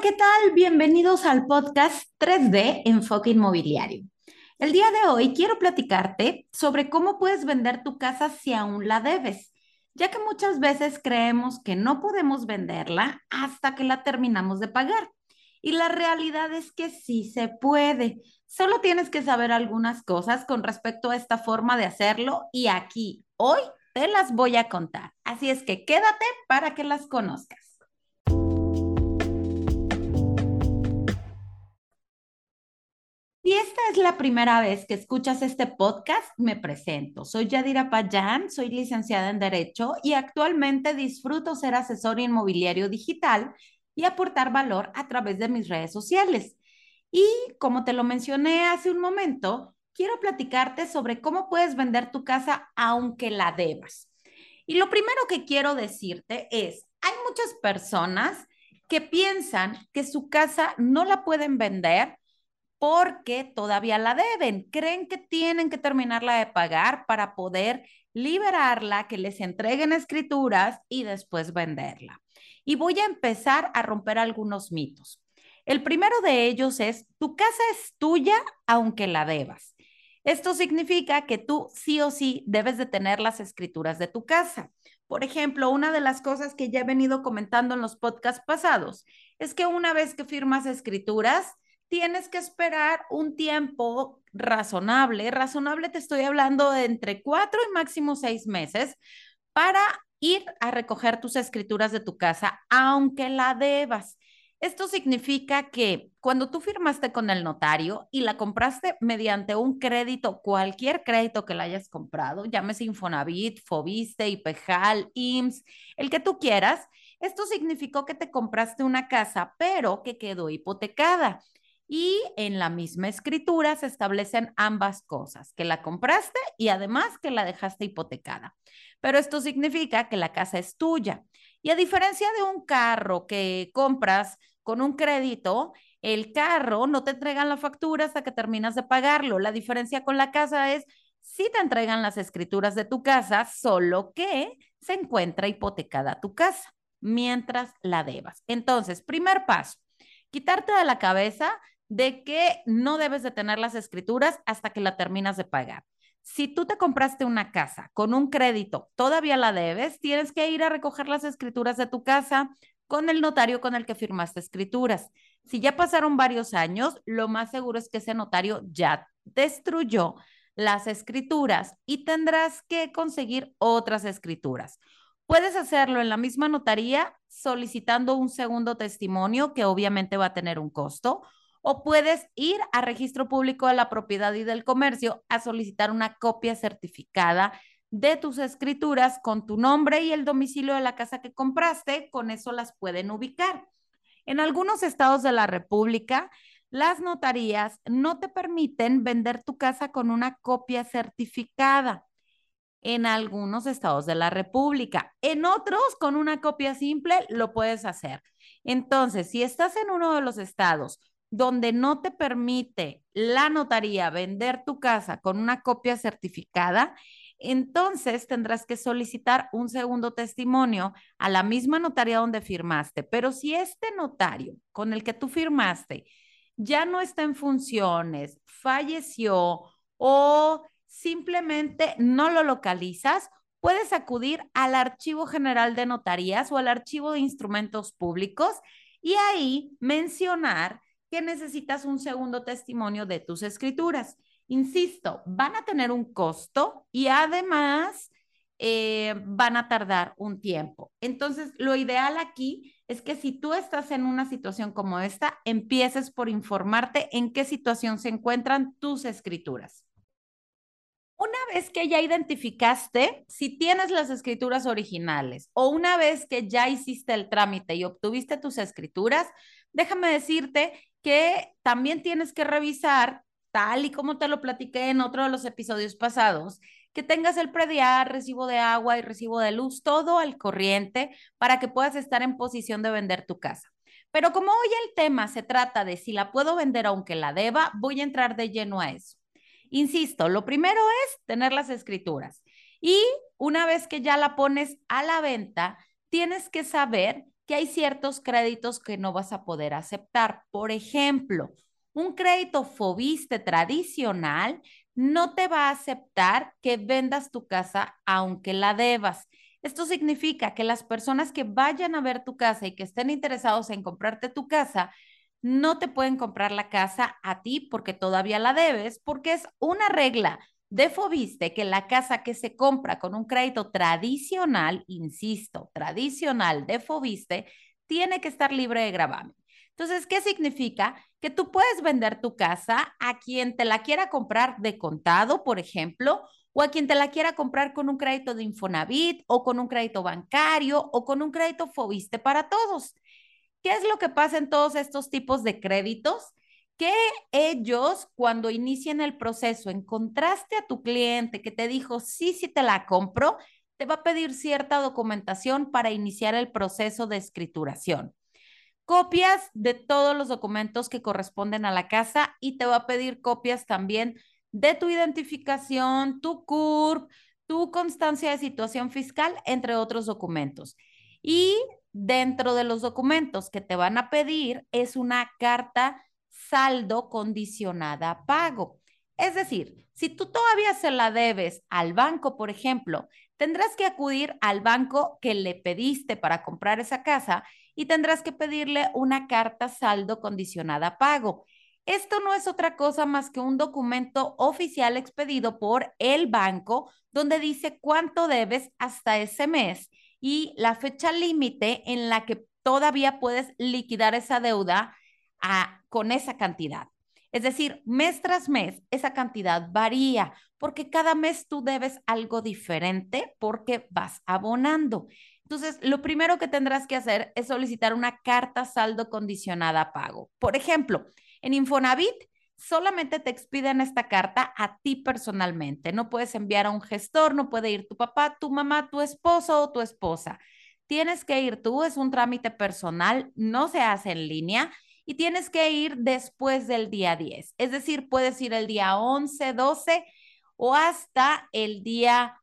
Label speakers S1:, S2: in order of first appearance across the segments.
S1: ¿qué tal? Bienvenidos al podcast 3D Enfoque Inmobiliario. El día de hoy quiero platicarte sobre cómo puedes vender tu casa si aún la debes, ya que muchas veces creemos que no podemos venderla hasta que la terminamos de pagar. Y la realidad es que sí se puede. Solo tienes que saber algunas cosas con respecto a esta forma de hacerlo y aquí, hoy, te las voy a contar. Así es que quédate para que las conozcas. Si esta es la primera vez que escuchas este podcast, me presento. Soy Yadira Payán, soy licenciada en Derecho y actualmente disfruto ser asesor inmobiliario digital y aportar valor a través de mis redes sociales. Y como te lo mencioné hace un momento, quiero platicarte sobre cómo puedes vender tu casa aunque la debas. Y lo primero que quiero decirte es, hay muchas personas que piensan que su casa no la pueden vender porque todavía la deben. Creen que tienen que terminarla de pagar para poder liberarla, que les entreguen escrituras y después venderla. Y voy a empezar a romper algunos mitos. El primero de ellos es, tu casa es tuya aunque la debas. Esto significa que tú sí o sí debes de tener las escrituras de tu casa. Por ejemplo, una de las cosas que ya he venido comentando en los podcasts pasados es que una vez que firmas escrituras, tienes que esperar un tiempo razonable. Razonable te estoy hablando de entre cuatro y máximo seis meses para ir a recoger tus escrituras de tu casa, aunque la debas. Esto significa que cuando tú firmaste con el notario y la compraste mediante un crédito, cualquier crédito que la hayas comprado, llámese Infonavit, Fobiste, Ipejal, IMSS, el que tú quieras, esto significó que te compraste una casa, pero que quedó hipotecada. Y en la misma escritura se establecen ambas cosas, que la compraste y además que la dejaste hipotecada. Pero esto significa que la casa es tuya. Y a diferencia de un carro que compras con un crédito, el carro no te entregan la factura hasta que terminas de pagarlo. La diferencia con la casa es si te entregan las escrituras de tu casa, solo que se encuentra hipotecada tu casa mientras la debas. Entonces, primer paso, quitarte de la cabeza de que no debes de tener las escrituras hasta que la terminas de pagar. Si tú te compraste una casa con un crédito, todavía la debes, tienes que ir a recoger las escrituras de tu casa con el notario con el que firmaste escrituras. Si ya pasaron varios años, lo más seguro es que ese notario ya destruyó las escrituras y tendrás que conseguir otras escrituras. Puedes hacerlo en la misma notaría solicitando un segundo testimonio que obviamente va a tener un costo o puedes ir a Registro Público de la Propiedad y del Comercio a solicitar una copia certificada de tus escrituras con tu nombre y el domicilio de la casa que compraste, con eso las pueden ubicar. En algunos estados de la República, las notarías no te permiten vender tu casa con una copia certificada. En algunos estados de la República, en otros con una copia simple lo puedes hacer. Entonces, si estás en uno de los estados donde no te permite la notaría vender tu casa con una copia certificada, entonces tendrás que solicitar un segundo testimonio a la misma notaría donde firmaste. Pero si este notario con el que tú firmaste ya no está en funciones, falleció o simplemente no lo localizas, puedes acudir al Archivo General de Notarías o al Archivo de Instrumentos Públicos y ahí mencionar que necesitas un segundo testimonio de tus escrituras. Insisto, van a tener un costo y además eh, van a tardar un tiempo. Entonces, lo ideal aquí es que si tú estás en una situación como esta, empieces por informarte en qué situación se encuentran tus escrituras. Una vez que ya identificaste si tienes las escrituras originales o una vez que ya hiciste el trámite y obtuviste tus escrituras, déjame decirte que también tienes que revisar, tal y como te lo platiqué en otro de los episodios pasados, que tengas el prediar, recibo de agua y recibo de luz, todo al corriente para que puedas estar en posición de vender tu casa. Pero como hoy el tema se trata de si la puedo vender aunque la deba, voy a entrar de lleno a eso. Insisto, lo primero es tener las escrituras y una vez que ya la pones a la venta, tienes que saber que hay ciertos créditos que no vas a poder aceptar. Por ejemplo, un crédito Fobiste tradicional no te va a aceptar que vendas tu casa aunque la debas. Esto significa que las personas que vayan a ver tu casa y que estén interesados en comprarte tu casa, no te pueden comprar la casa a ti porque todavía la debes, porque es una regla de Fobiste que la casa que se compra con un crédito tradicional, insisto, tradicional de Fobiste, tiene que estar libre de gravamen. Entonces, ¿qué significa? Que tú puedes vender tu casa a quien te la quiera comprar de contado, por ejemplo, o a quien te la quiera comprar con un crédito de Infonavit o con un crédito bancario o con un crédito Fobiste para todos. ¿Qué es lo que pasa en todos estos tipos de créditos? Que ellos, cuando inician el proceso, encontraste a tu cliente que te dijo, sí, sí te la compro, te va a pedir cierta documentación para iniciar el proceso de escrituración. Copias de todos los documentos que corresponden a la casa y te va a pedir copias también de tu identificación, tu CURP, tu constancia de situación fiscal, entre otros documentos. Y dentro de los documentos que te van a pedir es una carta saldo condicionada pago. Es decir, si tú todavía se la debes al banco, por ejemplo, tendrás que acudir al banco que le pediste para comprar esa casa y tendrás que pedirle una carta saldo condicionada pago. Esto no es otra cosa más que un documento oficial expedido por el banco donde dice cuánto debes hasta ese mes y la fecha límite en la que todavía puedes liquidar esa deuda con esa cantidad. Es decir, mes tras mes, esa cantidad varía porque cada mes tú debes algo diferente porque vas abonando. Entonces, lo primero que tendrás que hacer es solicitar una carta saldo condicionada a pago. Por ejemplo, en Infonavit solamente te expiden esta carta a ti personalmente. No puedes enviar a un gestor, no puede ir tu papá, tu mamá, tu esposo o tu esposa. Tienes que ir tú, es un trámite personal, no se hace en línea y tienes que ir después del día 10. Es decir, puedes ir el día 11, 12 o hasta el día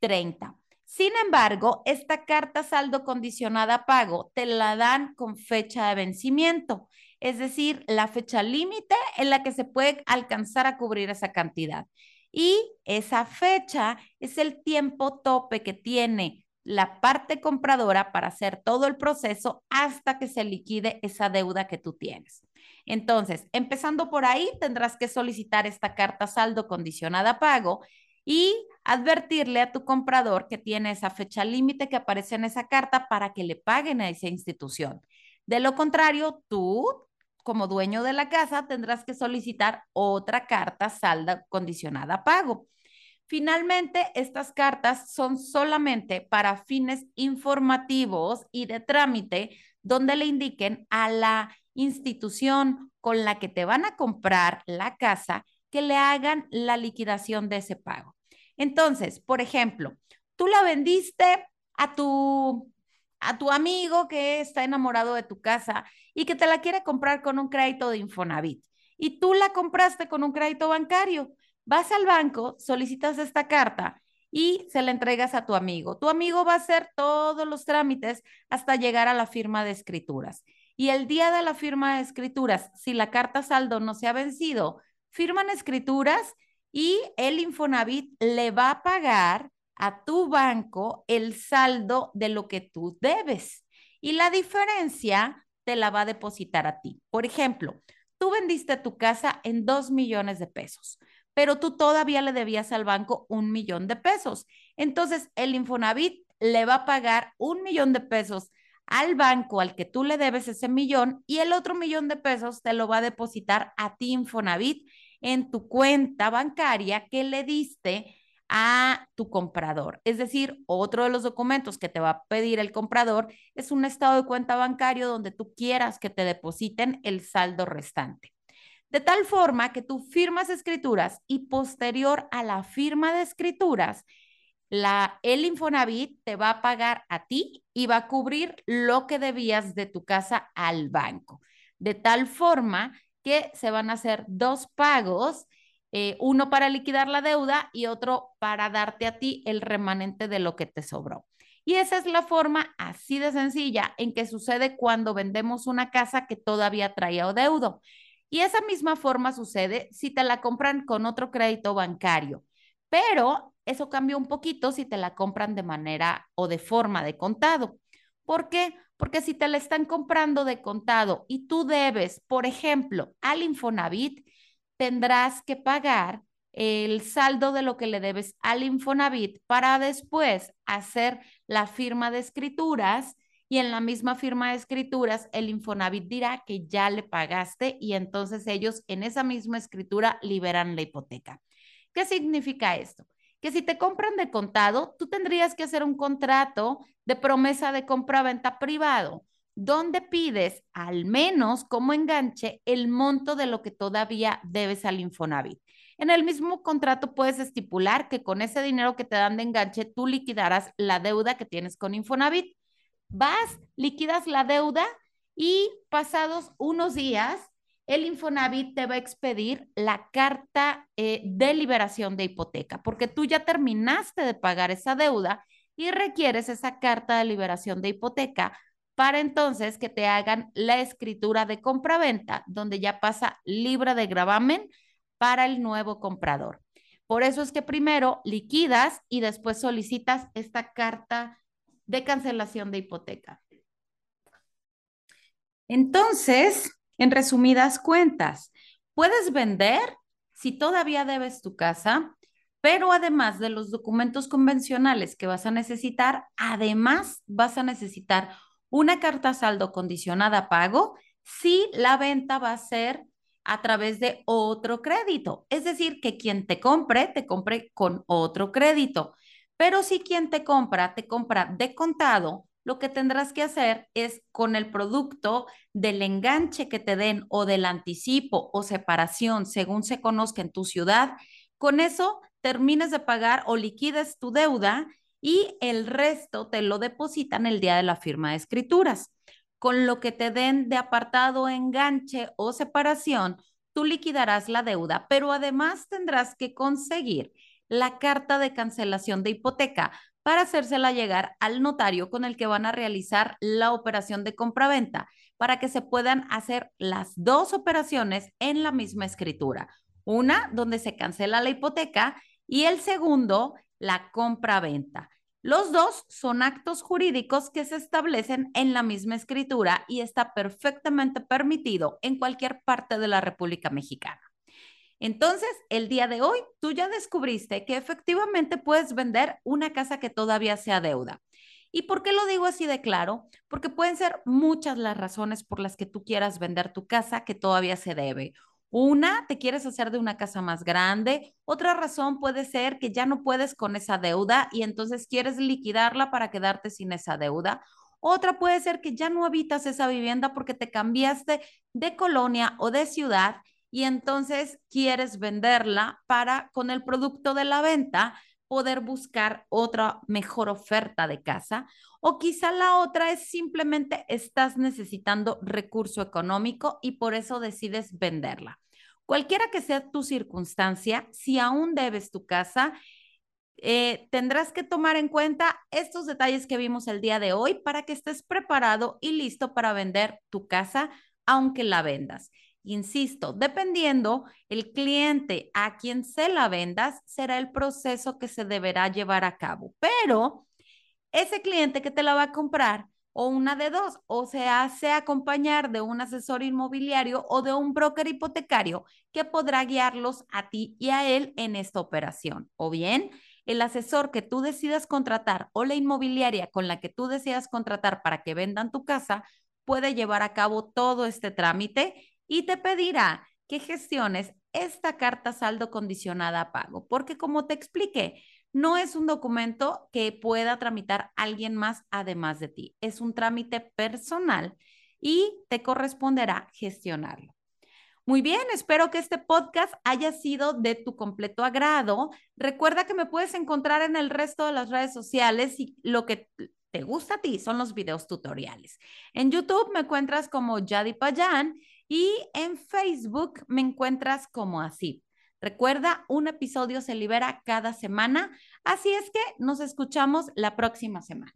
S1: 30. Sin embargo, esta carta saldo condicionada pago te la dan con fecha de vencimiento es decir, la fecha límite en la que se puede alcanzar a cubrir esa cantidad. Y esa fecha es el tiempo tope que tiene la parte compradora para hacer todo el proceso hasta que se liquide esa deuda que tú tienes. Entonces, empezando por ahí, tendrás que solicitar esta carta saldo condicionada a pago y advertirle a tu comprador que tiene esa fecha límite que aparece en esa carta para que le paguen a esa institución. De lo contrario, tú como dueño de la casa, tendrás que solicitar otra carta salda condicionada a pago. Finalmente, estas cartas son solamente para fines informativos y de trámite, donde le indiquen a la institución con la que te van a comprar la casa que le hagan la liquidación de ese pago. Entonces, por ejemplo, tú la vendiste a tu a tu amigo que está enamorado de tu casa y que te la quiere comprar con un crédito de Infonavit y tú la compraste con un crédito bancario. Vas al banco, solicitas esta carta y se la entregas a tu amigo. Tu amigo va a hacer todos los trámites hasta llegar a la firma de escrituras. Y el día de la firma de escrituras, si la carta saldo no se ha vencido, firman escrituras y el Infonavit le va a pagar a tu banco el saldo de lo que tú debes y la diferencia te la va a depositar a ti. Por ejemplo, tú vendiste tu casa en dos millones de pesos, pero tú todavía le debías al banco un millón de pesos. Entonces, el Infonavit le va a pagar un millón de pesos al banco al que tú le debes ese millón y el otro millón de pesos te lo va a depositar a ti Infonavit en tu cuenta bancaria que le diste a tu comprador. Es decir, otro de los documentos que te va a pedir el comprador es un estado de cuenta bancario donde tú quieras que te depositen el saldo restante. De tal forma que tú firmas escrituras y posterior a la firma de escrituras, la, el Infonavit te va a pagar a ti y va a cubrir lo que debías de tu casa al banco. De tal forma que se van a hacer dos pagos eh, uno para liquidar la deuda y otro para darte a ti el remanente de lo que te sobró. Y esa es la forma así de sencilla en que sucede cuando vendemos una casa que todavía traía deudo. Y esa misma forma sucede si te la compran con otro crédito bancario. Pero eso cambia un poquito si te la compran de manera o de forma de contado. ¿Por qué? Porque si te la están comprando de contado y tú debes, por ejemplo, al Infonavit, tendrás que pagar el saldo de lo que le debes al Infonavit para después hacer la firma de escrituras y en la misma firma de escrituras el Infonavit dirá que ya le pagaste y entonces ellos en esa misma escritura liberan la hipoteca. ¿Qué significa esto? Que si te compran de contado, tú tendrías que hacer un contrato de promesa de compra-venta privado, donde pides al menos como enganche el monto de lo que todavía debes al Infonavit. En el mismo contrato puedes estipular que con ese dinero que te dan de enganche, tú liquidarás la deuda que tienes con Infonavit. Vas, liquidas la deuda y pasados unos días, el Infonavit te va a expedir la carta eh, de liberación de hipoteca, porque tú ya terminaste de pagar esa deuda y requieres esa carta de liberación de hipoteca para entonces que te hagan la escritura de compraventa, donde ya pasa libre de gravamen para el nuevo comprador. Por eso es que primero liquidas y después solicitas esta carta de cancelación de hipoteca. Entonces, en resumidas cuentas, puedes vender si todavía debes tu casa, pero además de los documentos convencionales que vas a necesitar, además vas a necesitar una carta saldo condicionada a pago si la venta va a ser a través de otro crédito. Es decir, que quien te compre, te compre con otro crédito. Pero si quien te compra, te compra de contado, lo que tendrás que hacer es con el producto del enganche que te den o del anticipo o separación, según se conozca en tu ciudad, con eso termines de pagar o liquides tu deuda y el resto te lo depositan el día de la firma de escrituras. Con lo que te den de apartado, enganche o separación, tú liquidarás la deuda, pero además tendrás que conseguir la carta de cancelación de hipoteca para hacérsela llegar al notario con el que van a realizar la operación de compraventa, para que se puedan hacer las dos operaciones en la misma escritura. Una donde se cancela la hipoteca y el segundo, la compraventa. Los dos son actos jurídicos que se establecen en la misma escritura y está perfectamente permitido en cualquier parte de la República Mexicana. Entonces, el día de hoy, tú ya descubriste que efectivamente puedes vender una casa que todavía sea deuda. ¿Y por qué lo digo así de claro? Porque pueden ser muchas las razones por las que tú quieras vender tu casa que todavía se debe. Una, te quieres hacer de una casa más grande. Otra razón puede ser que ya no puedes con esa deuda y entonces quieres liquidarla para quedarte sin esa deuda. Otra puede ser que ya no habitas esa vivienda porque te cambiaste de colonia o de ciudad y entonces quieres venderla para con el producto de la venta poder buscar otra mejor oferta de casa. O quizá la otra es simplemente estás necesitando recurso económico y por eso decides venderla. Cualquiera que sea tu circunstancia, si aún debes tu casa, eh, tendrás que tomar en cuenta estos detalles que vimos el día de hoy para que estés preparado y listo para vender tu casa, aunque la vendas. Insisto, dependiendo el cliente a quien se la vendas, será el proceso que se deberá llevar a cabo. Pero ese cliente que te la va a comprar o una de dos, o se hace acompañar de un asesor inmobiliario o de un broker hipotecario que podrá guiarlos a ti y a él en esta operación. O bien, el asesor que tú decidas contratar o la inmobiliaria con la que tú decidas contratar para que vendan tu casa puede llevar a cabo todo este trámite y te pedirá que gestiones esta carta saldo condicionada a pago, porque como te expliqué, no es un documento que pueda tramitar alguien más además de ti. Es un trámite personal y te corresponderá gestionarlo. Muy bien, espero que este podcast haya sido de tu completo agrado. Recuerda que me puedes encontrar en el resto de las redes sociales y lo que te gusta a ti son los videos tutoriales. En YouTube me encuentras como Yadi Payan y en Facebook me encuentras como así. Recuerda, un episodio se libera cada semana, así es que nos escuchamos la próxima semana.